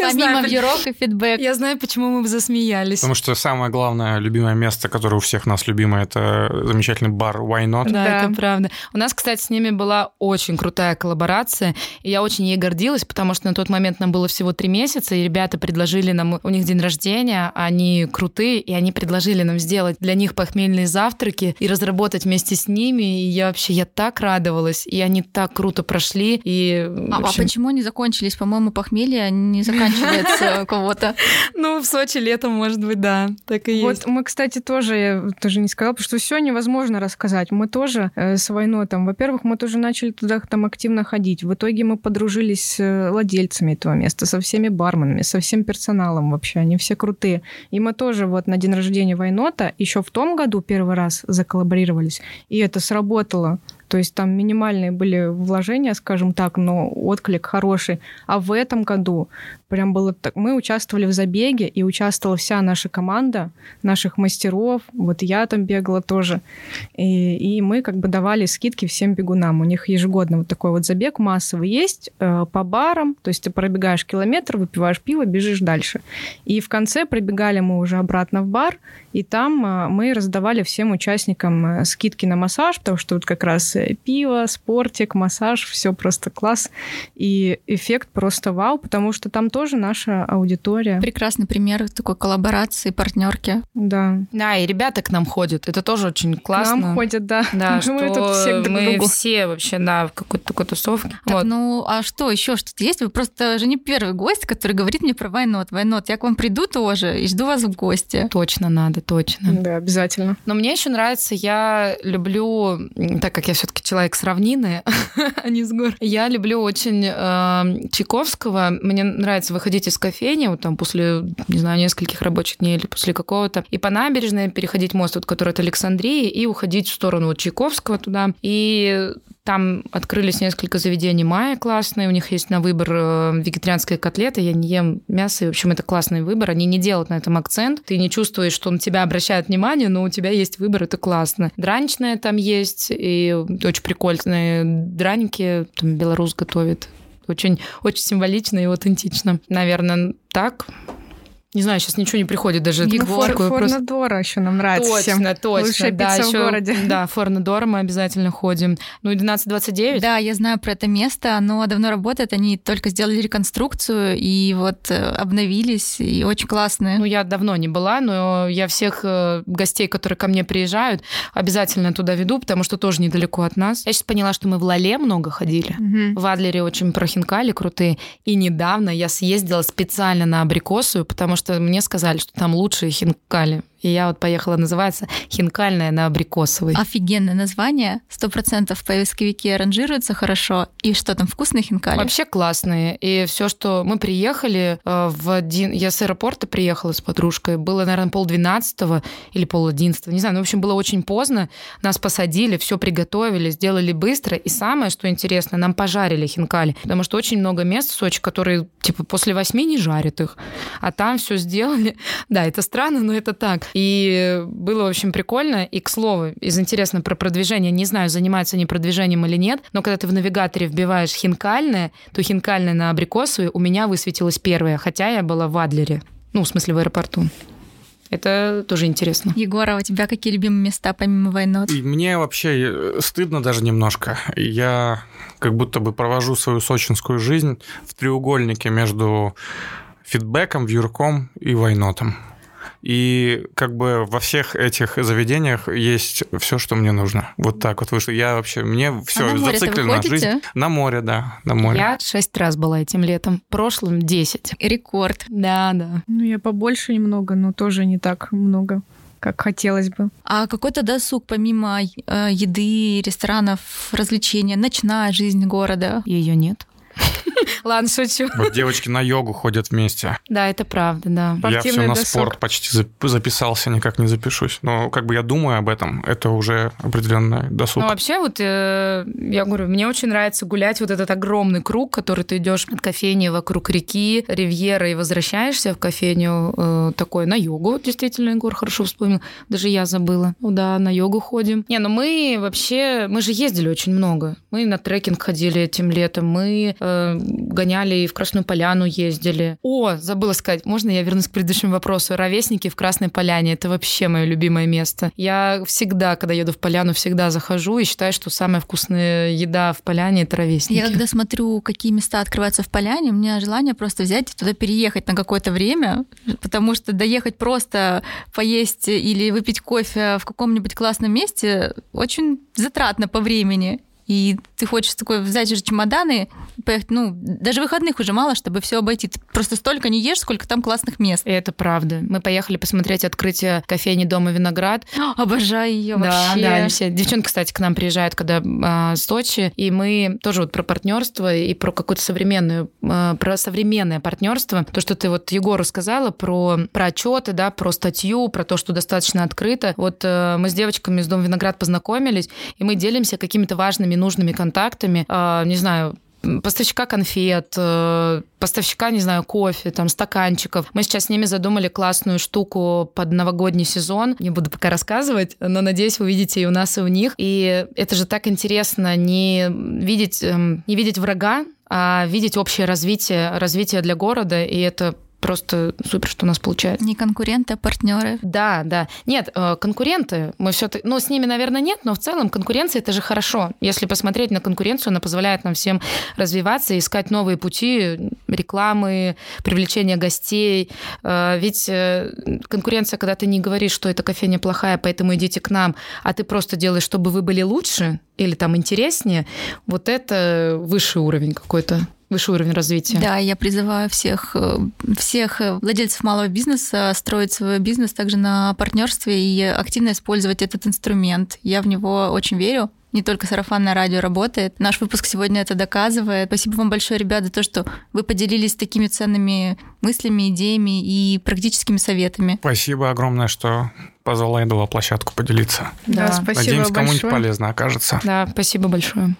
Помимо вьюрок и фидбэк. Я знаю, почему мы засмеялись. Потому что самое главное, любимое место, которое у всех нас любимое, это замечательный бар Why Not. Да, это правда. У нас, кстати, с ними была очень крутая коллаборация, и я очень ей гордилась, потому что на тот момент нам было всего три месяца, и ребята предложили нам, у них день рождения, они крутые, и они предложили нам сделать для них похмельные завтраки и разработать вместе с ними, и я вообще, я так радовалась, и они так круто прошли, и... А, а почему они закончились? По-моему, похмелье не заканчивается у кого-то. Ну, в Сочи летом, может быть, да, так и есть. Вот мы, кстати, тоже, я тоже не сказала, потому что все невозможно рассказать. Мы тоже э, с войной там, во-первых, мы тоже начали туда там активно ходить. В итоге мы подружились с э, владельцами этого места, со всеми барменами, со всем персоналом вообще. Они все крутые. И мы тоже вот на день рождения Войнота еще в том году первый раз заколлаборировались, и это сработало. То есть там минимальные были вложения, скажем так, но отклик хороший. А в этом году прям было так... Мы участвовали в забеге, и участвовала вся наша команда, наших мастеров. Вот я там бегала тоже. И, и мы как бы давали скидки всем бегунам. У них ежегодно вот такой вот забег массовый есть э, по барам. То есть ты пробегаешь километр, выпиваешь пиво, бежишь дальше. И в конце пробегали мы уже обратно в бар, и там э, мы раздавали всем участникам э, скидки на массаж, потому что вот как раз э, пиво, спортик, массаж, все просто класс. И эффект просто вау, потому что там тоже наша аудитория. Прекрасный пример такой коллаборации, партнерки. Да. Да, и ребята к нам ходят, это тоже очень классно. К нам ходят, да. Да, что мы тут все друг мы другу. все вообще, да, в какой-то такой тусовке. Так, Вот. ну, а что, еще что-то есть? Вы просто же не первый гость, который говорит мне про Вайнот. Вайнот, я к вам приду тоже и жду вас в гости. Точно надо, точно. Да, обязательно. Но мне еще нравится, я люблю, так как я все-таки человек с равнины, а не с гор, я люблю очень э, Чайковского. Мне нравится выходить из кофейни, вот там после, не знаю, нескольких рабочих дней или после какого-то, и по набережной переходить мост, вот, который от Александрии, и уходить в сторону вот Чайковского туда. И там открылись несколько заведений Майя классные, у них есть на выбор э, вегетарианские котлеты, я не ем мясо, и, в общем, это классный выбор, они не делают на этом акцент, ты не чувствуешь, что на тебя обращает внимание, но у тебя есть выбор, это классно. Драничная там есть, и очень прикольные драники, там белорус готовит. Очень, очень символично и аутентично. Наверное, так. Не знаю, сейчас ничего не приходит даже. В такое просто- Форнадора еще нам нравится Точно, всем. точно. Лучшая да, пицца в ещё- городе. Да, Форнадора мы обязательно ходим. Ну и 1229. Да, я знаю про это место, оно давно работает, они только сделали реконструкцию и вот э, обновились, и очень классные. Ну, я давно не была, но я всех э, гостей, которые ко мне приезжают, обязательно туда веду, потому что тоже недалеко от нас. Я сейчас поняла, что мы в Лале много ходили. Мгм. В Адлере очень про хинкали крутые. И недавно я съездила специально на Абрикосую, потому что мне сказали, что там лучшие хинкали. И я вот поехала, называется «Хинкальная на Абрикосовой». Офигенное название, сто процентов в поисковике ранжируется хорошо. И что там, вкусные хинкали? Вообще классные. И все, что мы приехали э, в один... Я с аэропорта приехала с подружкой. Было, наверное, полдвенадцатого или пол одиннадцатого. Не знаю, ну, в общем, было очень поздно. Нас посадили, все приготовили, сделали быстро. И самое, что интересно, нам пожарили хинкали. Потому что очень много мест в Сочи, которые, типа, после восьми не жарят их. А там все сделали. Да, это странно, но это так. И было, в общем, прикольно. И, к слову, из интересного про продвижение, не знаю, занимаются они продвижением или нет, но когда ты в навигаторе вбиваешь хинкальное, то хинкальное на абрикосовой у меня высветилось первое, хотя я была в Адлере. Ну, в смысле, в аэропорту. Это тоже интересно. Егора, у тебя какие любимые места помимо войны? И мне вообще э, стыдно даже немножко. Я как будто бы провожу свою сочинскую жизнь в треугольнике между фидбэком, вьюрком и войнотом. И как бы во всех этих заведениях есть все, что мне нужно. Вот так вот вышло. Я вообще, мне все а на зациклена жизнь. На море, да, на море. Я шесть раз была этим летом, прошлым десять. Рекорд. Да, да. Ну, я побольше немного, но тоже не так много как хотелось бы. А какой-то досуг помимо э, еды, ресторанов, развлечения, ночная жизнь города? Ее нет. Ладно, шучу. Вот девочки на йогу ходят вместе. Да, это правда, да. Я все на спорт почти записался, никак не запишусь. Но как бы я думаю об этом, это уже определенный досуг. Ну, вообще, вот э, я говорю, мне очень нравится гулять вот этот огромный круг, который ты идешь от кофейни вокруг реки, ривьера, и возвращаешься в кофейню э, такой на йогу. Действительно, Егор хорошо вспомнил. Даже я забыла. Ну да, на йогу ходим. Не, ну мы вообще, мы же ездили очень много. Мы на трекинг ходили этим летом, мы э, гоняли и в Красную Поляну ездили. О, забыла сказать, можно я вернусь к предыдущему вопросу? Ровесники в Красной Поляне – это вообще мое любимое место. Я всегда, когда еду в Поляну, всегда захожу и считаю, что самая вкусная еда в Поляне – это ровесники. Я когда смотрю, какие места открываются в Поляне, у меня желание просто взять и туда переехать на какое-то время, потому что доехать просто поесть или выпить кофе в каком-нибудь классном месте очень затратно по времени и ты хочешь такой взять же чемоданы, поехать, ну, даже выходных уже мало, чтобы все обойти. Ты просто столько не ешь, сколько там классных мест. И это правда. Мы поехали посмотреть открытие кофейни Дома Виноград. Обожаю ее да, вообще. Да, все. Девчонки, кстати, к нам приезжают, когда а, с Сочи, и мы тоже вот про партнерство и про какое-то современное, а, про современное партнерство. То, что ты вот Егору сказала про, про отчеты, да, про статью, про то, что достаточно открыто. Вот а, мы с девочками из Дома Виноград познакомились, и мы делимся какими-то важными нужными контактами, э, не знаю, поставщика конфет, э, поставщика, не знаю, кофе, там, стаканчиков. Мы сейчас с ними задумали классную штуку под новогодний сезон. Не буду пока рассказывать, но надеюсь, вы увидите и у нас, и у них. И это же так интересно не видеть, эм, не видеть врага, а видеть общее развитие, развитие для города, и это просто супер, что у нас получается. Не конкуренты, а партнеры. Да, да. Нет, э, конкуренты, мы все ну, с ними, наверное, нет, но в целом конкуренция это же хорошо. Если посмотреть на конкуренцию, она позволяет нам всем развиваться, искать новые пути рекламы, привлечения гостей. Э, ведь э, конкуренция, когда ты не говоришь, что эта кофейня плохая, поэтому идите к нам, а ты просто делаешь, чтобы вы были лучше или там интереснее, вот это высший уровень какой-то высший уровень развития. Да, я призываю всех, э, всех владельцев малого бизнеса строить свой бизнес также на партнерстве и активно использовать этот инструмент. Я в него очень верю. Не только сарафанное радио работает. Наш выпуск сегодня это доказывает. Спасибо вам большое, ребята, за то, что вы поделились такими ценными мыслями, идеями и практическими советами. Спасибо огромное, что позвала Эдова площадку поделиться. Да, да спасибо Надеемся, кому-нибудь большое. полезно окажется. Да, спасибо большое.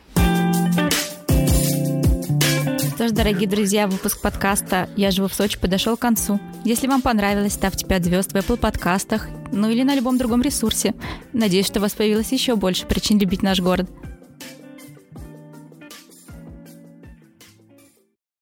Что ж, дорогие друзья, выпуск подкаста «Я живу в Сочи» подошел к концу. Если вам понравилось, ставьте 5 звезд в Apple подкастах, ну или на любом другом ресурсе. Надеюсь, что у вас появилось еще больше причин любить наш город.